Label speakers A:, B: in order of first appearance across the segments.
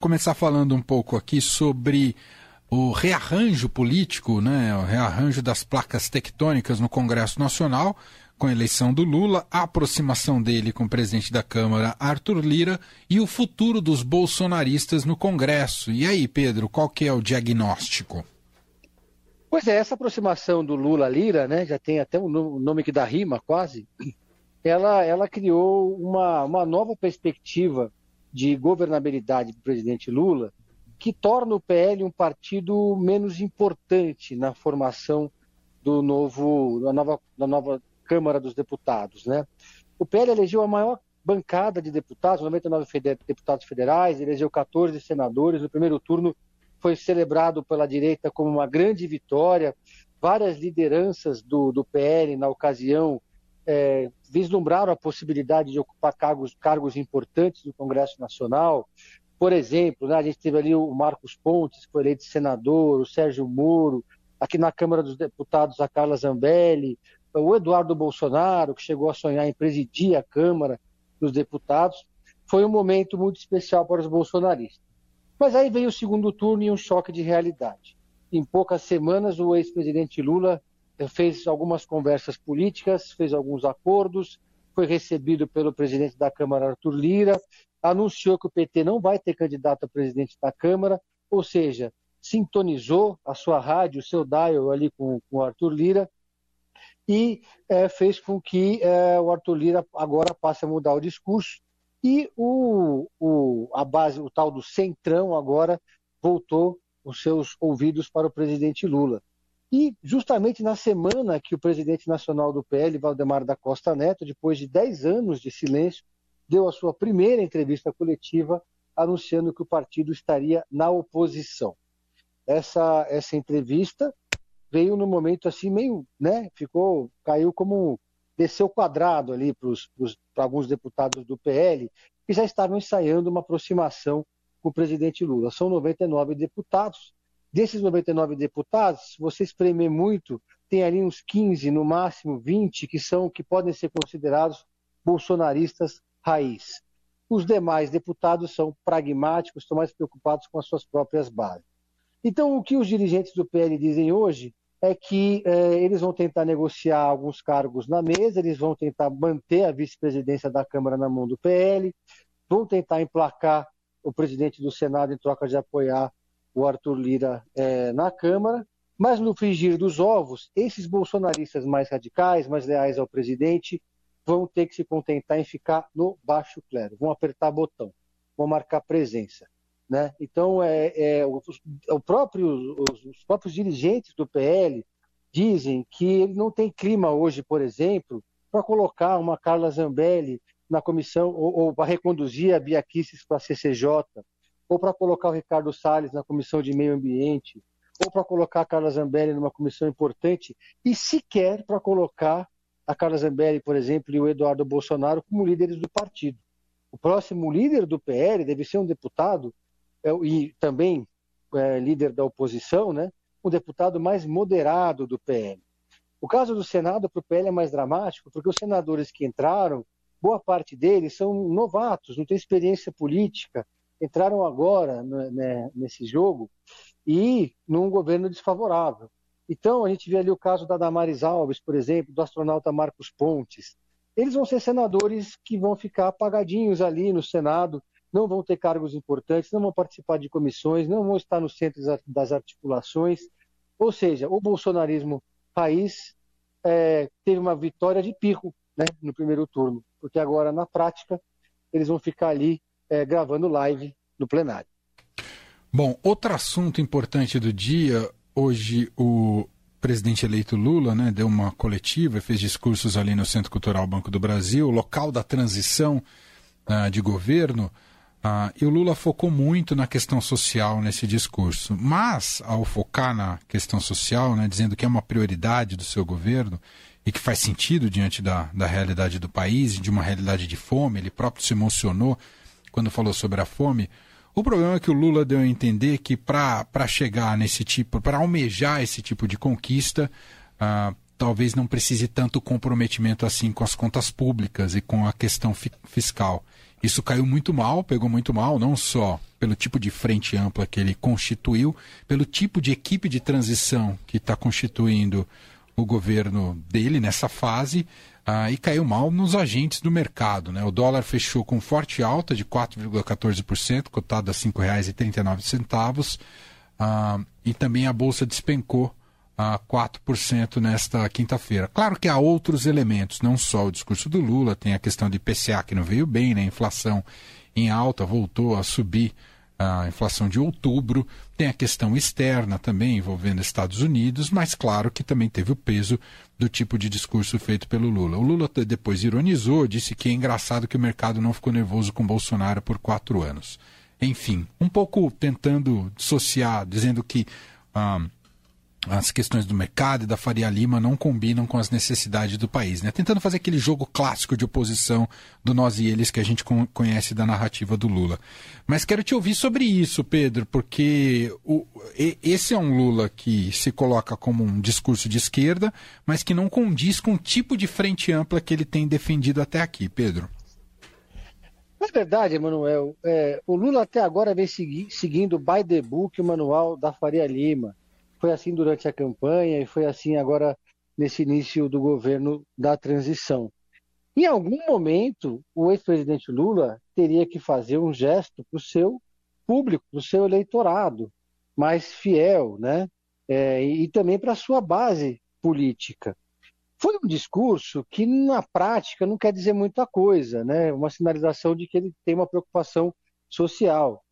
A: começar falando um pouco aqui sobre o rearranjo político, né, o rearranjo das placas tectônicas no Congresso Nacional, com a eleição do Lula, a aproximação dele com o presidente da Câmara, Arthur Lira, e o futuro dos bolsonaristas no Congresso. E aí, Pedro, qual que é o diagnóstico?
B: Pois é, essa aproximação do Lula-Lira, né, já tem até um nome que dá rima quase, ela, ela criou uma, uma nova perspectiva de governabilidade do presidente Lula, que torna o PL um partido menos importante na formação do novo, da nova, da nova Câmara dos Deputados. Né? O PL elegeu a maior bancada de deputados, 99 deputados federais, elegeu 14 senadores. No primeiro turno foi celebrado pela direita como uma grande vitória. Várias lideranças do, do PL, na ocasião, é, vislumbraram a possibilidade de ocupar cargos, cargos importantes no Congresso Nacional. Por exemplo, né, a gente teve ali o Marcos Pontes, que foi eleito senador, o Sérgio Moro, aqui na Câmara dos Deputados a Carla Zambelli, o Eduardo Bolsonaro, que chegou a sonhar em presidir a Câmara dos Deputados. Foi um momento muito especial para os bolsonaristas. Mas aí veio o segundo turno e um choque de realidade. Em poucas semanas, o ex-presidente Lula fez algumas conversas políticas, fez alguns acordos, foi recebido pelo presidente da Câmara, Arthur Lira, anunciou que o PT não vai ter candidato a presidente da Câmara, ou seja, sintonizou a sua rádio, o seu dial ali com, com o Arthur Lira, e é, fez com que é, o Arthur Lira agora passe a mudar o discurso, e o, o, a base, o tal do Centrão agora voltou os seus ouvidos para o presidente Lula. E justamente na semana que o presidente nacional do PL, Valdemar da Costa Neto, depois de 10 anos de silêncio, deu a sua primeira entrevista coletiva anunciando que o partido estaria na oposição. Essa, essa entrevista veio no momento assim meio, né, ficou, caiu como desceu quadrado ali para alguns deputados do PL que já estavam ensaiando uma aproximação com o presidente Lula. São 99 deputados, Desses 99 deputados, se você espremer muito, tem ali uns 15, no máximo 20, que são que podem ser considerados bolsonaristas raiz. Os demais deputados são pragmáticos, estão mais preocupados com as suas próprias bases. Então, o que os dirigentes do PL dizem hoje é que eh, eles vão tentar negociar alguns cargos na mesa, eles vão tentar manter a vice-presidência da Câmara na mão do PL, vão tentar emplacar o presidente do Senado em troca de apoiar o Arthur Lira é, na Câmara, mas no frigir dos ovos, esses bolsonaristas mais radicais, mais leais ao presidente, vão ter que se contentar em ficar no baixo clero, vão apertar botão, vão marcar presença. Né? Então, é, é, o, o próprio, os, os, próprios dirigentes do PL dizem que ele não tem clima hoje, por exemplo, para colocar uma Carla Zambelli na comissão ou, ou para reconduzir a Bia Kicis para a CCJ, ou para colocar o Ricardo Salles na comissão de meio ambiente, ou para colocar a Carla Zambelli numa comissão importante, e sequer para colocar a Carla Zambelli, por exemplo, e o Eduardo Bolsonaro como líderes do partido. O próximo líder do PL deve ser um deputado, é, e também é, líder da oposição, né, um deputado mais moderado do PL. O caso do Senado para o PL é mais dramático, porque os senadores que entraram, boa parte deles são novatos, não têm experiência política, entraram agora né, nesse jogo e num governo desfavorável. Então, a gente vê ali o caso da Damares Alves, por exemplo, do astronauta Marcos Pontes. Eles vão ser senadores que vão ficar apagadinhos ali no Senado, não vão ter cargos importantes, não vão participar de comissões, não vão estar no centro das articulações. Ou seja, o bolsonarismo raiz é, teve uma vitória de pico né, no primeiro turno, porque agora, na prática, eles vão ficar ali é, gravando live no plenário.
A: Bom, outro assunto importante do dia, hoje o presidente eleito Lula né, deu uma coletiva, fez discursos ali no Centro Cultural Banco do Brasil, local da transição uh, de governo, uh, e o Lula focou muito na questão social nesse discurso. Mas, ao focar na questão social, né, dizendo que é uma prioridade do seu governo e que faz sentido diante da, da realidade do país de uma realidade de fome, ele próprio se emocionou quando falou sobre a fome. O problema é que o Lula deu a entender que para chegar nesse tipo, para almejar esse tipo de conquista, ah, talvez não precise tanto comprometimento assim com as contas públicas e com a questão fi fiscal. Isso caiu muito mal, pegou muito mal, não só pelo tipo de frente ampla que ele constituiu, pelo tipo de equipe de transição que está constituindo o governo dele nessa fase, ah, e caiu mal nos agentes do mercado. Né? O dólar fechou com forte alta de 4,14%, cotado a R$ 5,39, ah, e também a bolsa despencou a 4% nesta quinta-feira. Claro que há outros elementos, não só o discurso do Lula, tem a questão de IPCA que não veio bem, né? a inflação em alta voltou a subir a inflação de outubro, tem a questão externa também envolvendo Estados Unidos, mas claro que também teve o peso do tipo de discurso feito pelo Lula. O Lula depois ironizou, disse que é engraçado que o mercado não ficou nervoso com Bolsonaro por quatro anos. Enfim, um pouco tentando dissociar, dizendo que. Ah, as questões do mercado e da Faria Lima não combinam com as necessidades do país, né? Tentando fazer aquele jogo clássico de oposição do nós e eles que a gente conhece da narrativa do Lula. Mas quero te ouvir sobre isso, Pedro, porque o, esse é um Lula que se coloca como um discurso de esquerda, mas que não condiz com o tipo de frente ampla que ele tem defendido até aqui, Pedro.
B: Na verdade, Emanuel, é, o Lula até agora vem segui seguindo by the book o manual da Faria Lima foi assim durante a campanha e foi assim agora nesse início do governo da transição. Em algum momento, o ex-presidente Lula teria que fazer um gesto para o seu público, para o seu eleitorado mais fiel, né? É, e também para a sua base política. Foi um discurso que, na prática, não quer dizer muita coisa, né? Uma sinalização de que ele tem uma preocupação social.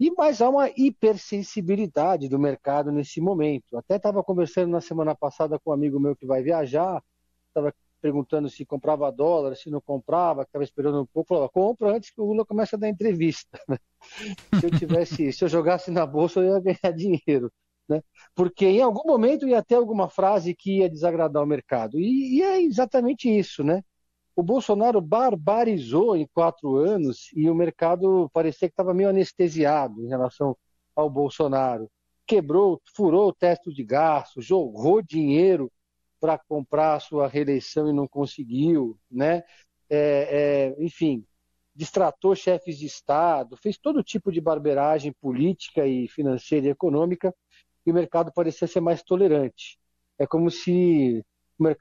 B: E mais há uma hipersensibilidade do mercado nesse momento. Até estava conversando na semana passada com um amigo meu que vai viajar, estava perguntando se comprava dólar, se não comprava, estava esperando um pouco, falava, compra antes que o Lula comece a dar entrevista. Né? Se eu tivesse, se eu jogasse na bolsa, eu ia ganhar dinheiro. Né? Porque em algum momento ia ter alguma frase que ia desagradar o mercado. E, e é exatamente isso, né? O Bolsonaro barbarizou em quatro anos e o mercado parecia que estava meio anestesiado em relação ao Bolsonaro. Quebrou, furou o teto de gasto, jogou dinheiro para comprar a sua reeleição e não conseguiu, né? É, é, enfim, distratou chefes de Estado, fez todo tipo de barberagem política e financeira e econômica e o mercado parecia ser mais tolerante. É como se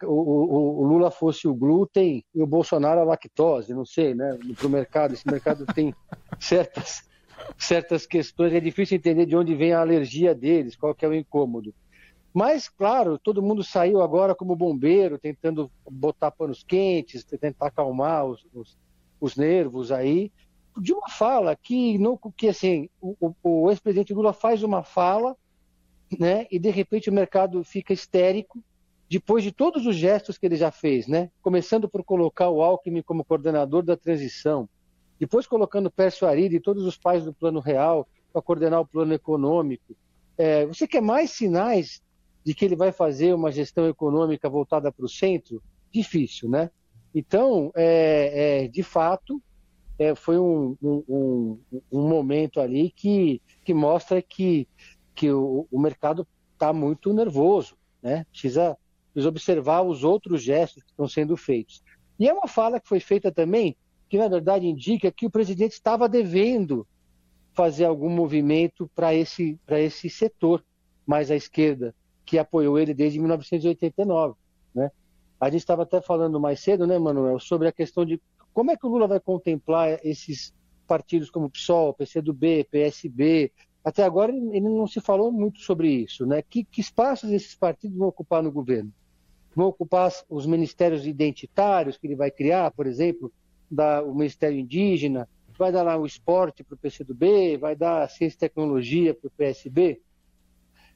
B: o, Lula fosse o glúten e o Bolsonaro a lactose, não sei, né? Para o mercado, esse mercado tem certas, certas questões, é difícil entender de onde vem a alergia deles, qual que é o incômodo. Mas, claro, todo mundo saiu agora como bombeiro, tentando botar panos quentes, tentar acalmar os, os, os nervos aí, de uma fala que, não, que assim, o, o ex-presidente Lula faz uma fala, né, e de repente o mercado fica histérico, depois de todos os gestos que ele já fez, né? Começando por colocar o Alckmin como coordenador da transição, depois colocando Pércio Arida e todos os pais do Plano Real para coordenar o plano econômico. É, você quer mais sinais de que ele vai fazer uma gestão econômica voltada para o centro? Difícil, né? Então, é, é, de fato, é, foi um, um, um, momento ali que, que mostra que, que o, o mercado está muito nervoso, né? Precisa precisa observar os outros gestos que estão sendo feitos. E é uma fala que foi feita também, que na verdade indica que o presidente estava devendo fazer algum movimento para esse, esse setor mais à esquerda, que apoiou ele desde 1989. Né? A gente estava até falando mais cedo, né, Manuel, sobre a questão de como é que o Lula vai contemplar esses partidos como PSOL, PCdoB, PSB. Até agora ele não se falou muito sobre isso. Né? Que, que espaços esses partidos vão ocupar no governo? Vão ocupar os ministérios identitários que ele vai criar, por exemplo, da, o Ministério Indígena, vai dar lá o esporte para o PCdoB, vai dar ciência e tecnologia para o PSB.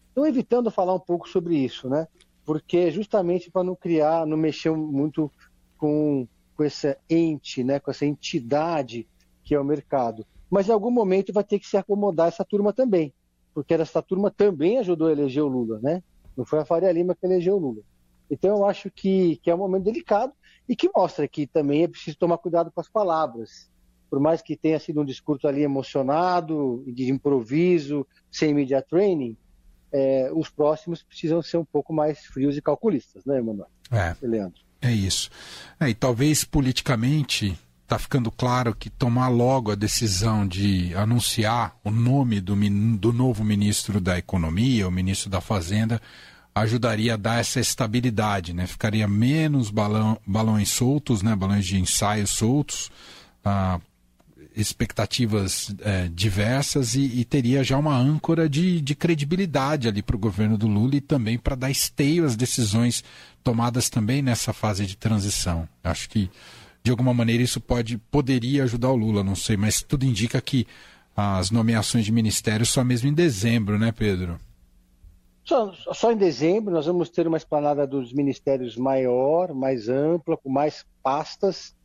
B: Estou evitando falar um pouco sobre isso, né? Porque é justamente para não criar, não mexer muito com, com essa ente, né? com essa entidade que é o mercado. Mas em algum momento vai ter que se acomodar essa turma também, porque essa turma também ajudou a eleger o Lula, né? Não foi a Faria Lima que elegeu o Lula. Então eu acho que, que é um momento delicado e que mostra que também é preciso tomar cuidado com as palavras. Por mais que tenha sido um discurso ali emocionado, de improviso, sem media training, é, os próximos precisam ser um pouco mais frios e calculistas, né, Emanuel?
A: É. Leandro. É isso. É, e talvez politicamente está ficando claro que tomar logo a decisão de anunciar o nome do, do novo ministro da Economia, o ministro da Fazenda, ajudaria a dar essa estabilidade, né? Ficaria menos balão, balões soltos, né? Balões de ensaio soltos, ah, expectativas é, diversas e, e, teria já uma âncora de, de credibilidade ali para o governo do Lula e também para dar esteio às decisões tomadas também nessa fase de transição. Acho que de alguma maneira isso pode poderia ajudar o Lula, não sei, mas tudo indica que as nomeações de ministérios só mesmo em dezembro, né, Pedro?
B: Só, só em dezembro nós vamos ter uma esplanada dos ministérios maior, mais ampla, com mais pastas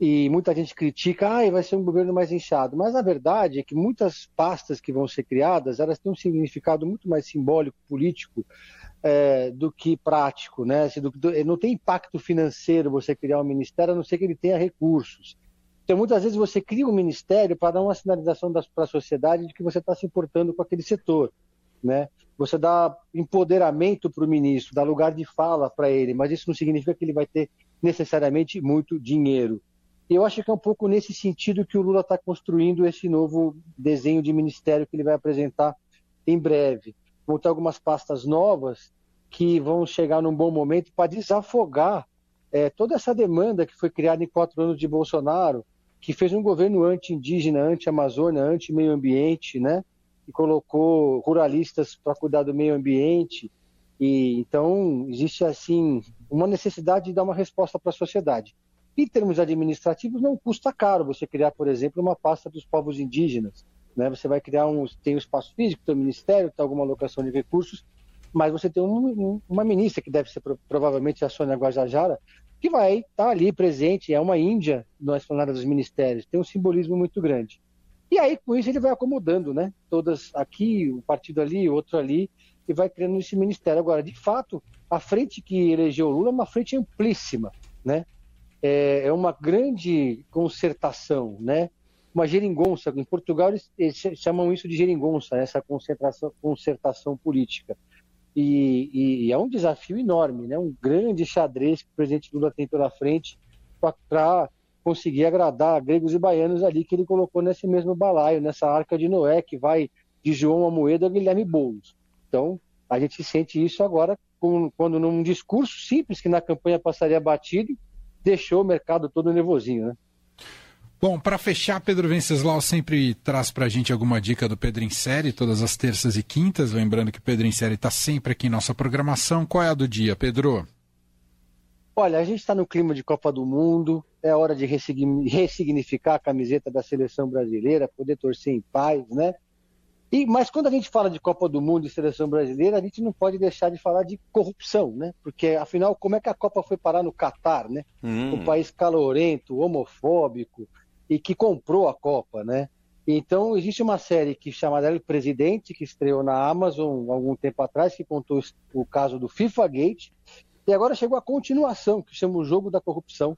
B: e muita gente critica, ah, vai ser um governo mais inchado. Mas a verdade é que muitas pastas que vão ser criadas, elas têm um significado muito mais simbólico, político, é, do que prático, né? Assim, do, do, não tem impacto financeiro você criar um ministério, a não ser que ele tenha recursos. Então, muitas vezes você cria um ministério para dar uma sinalização para a sociedade de que você está se importando com aquele setor, né? Você dá empoderamento para o ministro, dá lugar de fala para ele, mas isso não significa que ele vai ter necessariamente muito dinheiro. Eu acho que é um pouco nesse sentido que o Lula está construindo esse novo desenho de ministério que ele vai apresentar em breve. Vão ter algumas pastas novas que vão chegar num bom momento para desafogar é, toda essa demanda que foi criada em quatro anos de Bolsonaro, que fez um governo anti-indígena, anti-amazônia, anti-meio ambiente, né? E colocou ruralistas para cuidar do meio ambiente. E então existe assim uma necessidade de dar uma resposta para a sociedade. Em termos administrativos, não custa caro você criar, por exemplo, uma pasta dos povos indígenas. Né? Você vai criar um, tem um espaço físico, tem um ministério, tem alguma alocação de recursos, mas você tem um, uma ministra que deve ser provavelmente a Sônia Guajajara, que vai estar tá ali presente, é uma índia na esplanada dos ministérios, tem um simbolismo muito grande. E aí, com isso, ele vai acomodando, né? Todas aqui, um partido ali, outro ali, e vai criando esse ministério. Agora, de fato, a frente que elegeu Lula é uma frente amplíssima, né? É, é uma grande concertação, né? Uma geringonça. Em Portugal, eles, eles chamam isso de geringonça, essa concentração, concertação política. E, e, é um desafio enorme, né? um grande xadrez que o presidente Lula tem pela frente para conseguir agradar gregos e baianos ali que ele colocou nesse mesmo balaio, nessa arca de Noé, que vai de João Amoedo a Guilherme Boulos. Então, a gente sente isso agora com, quando num discurso simples que na campanha passaria batido, deixou o mercado todo nervosinho, né?
A: Bom, para fechar, Pedro Venceslau sempre traz para a gente alguma dica do Pedro em Série, todas as terças e quintas. Lembrando que o Pedro em Série está sempre aqui em nossa programação. Qual é a do dia, Pedro?
B: Olha, a gente está no clima de Copa do Mundo, é hora de ressignificar a camiseta da seleção brasileira, poder torcer em paz, né? E, mas quando a gente fala de Copa do Mundo e seleção brasileira, a gente não pode deixar de falar de corrupção, né? Porque, afinal, como é que a Copa foi parar no Catar, né? Hum. Um país calorento, homofóbico, e que comprou a Copa, né? Então, existe uma série que chamada El Presidente, que estreou na Amazon algum tempo atrás, que contou o caso do FIFA Gate. E agora chegou a continuação, que chama o Jogo da Corrupção,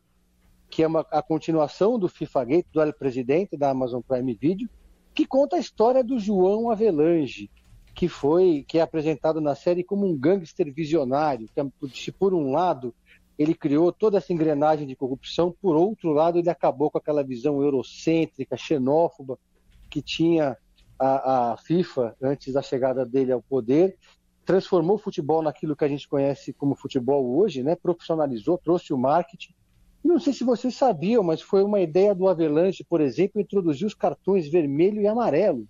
B: que é uma, a continuação do FIFA Gate, do El Presidente, da Amazon Prime Video, que conta a história do João Avelange, que foi que é apresentado na série como um gangster visionário, que por um lado ele criou toda essa engrenagem de corrupção, por outro lado, ele acabou com aquela visão eurocêntrica, xenófoba que tinha a, a, FIFA antes da chegada dele ao poder, transformou o futebol naquilo que a gente conhece como futebol hoje, né? profissionalizou, trouxe o marketing. Não sei se vocês sabiam, mas foi uma ideia do Avelanche, por exemplo, introduzir os cartões vermelho e amarelo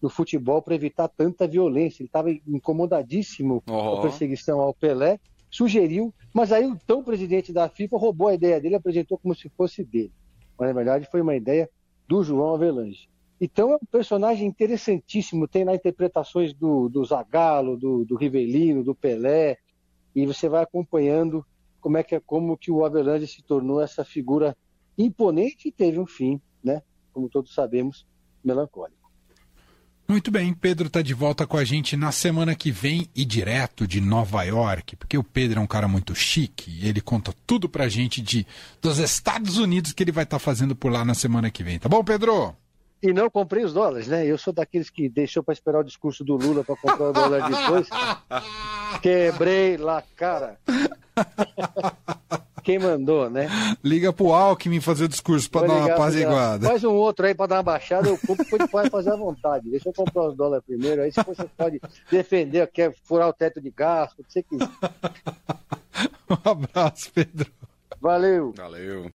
B: no futebol para evitar tanta violência. Ele estava incomodadíssimo com a perseguição ao Pelé sugeriu, mas aí o tão presidente da FIFA roubou a ideia dele e apresentou como se fosse dele. Mas na verdade foi uma ideia do João Avelange. Então é um personagem interessantíssimo, tem lá interpretações do, do Zagallo, do, do Rivelino, do Pelé, e você vai acompanhando como é que é como que o Avelange se tornou essa figura imponente e teve um fim, né? Como todos sabemos, melancólico.
A: Muito bem, Pedro está de volta com a gente na semana que vem e direto de Nova York, porque o Pedro é um cara muito chique, ele conta tudo pra gente de dos Estados Unidos que ele vai estar tá fazendo por lá na semana que vem. Tá bom, Pedro?
B: E não comprei os dólares, né? Eu sou daqueles que deixou para esperar o discurso do Lula para comprar o dólar depois. Quebrei lá, cara. quem mandou, né?
A: Liga pro Alckmin fazer o discurso para dar uma apaziguada.
B: Faz um outro aí para dar uma baixada, eu compro, depois pode fazer à vontade. Deixa eu comprar os dólares primeiro, aí se você pode defender, quer furar o teto de gasto, o que você quiser.
A: um abraço, Pedro.
B: Valeu.
C: Valeu.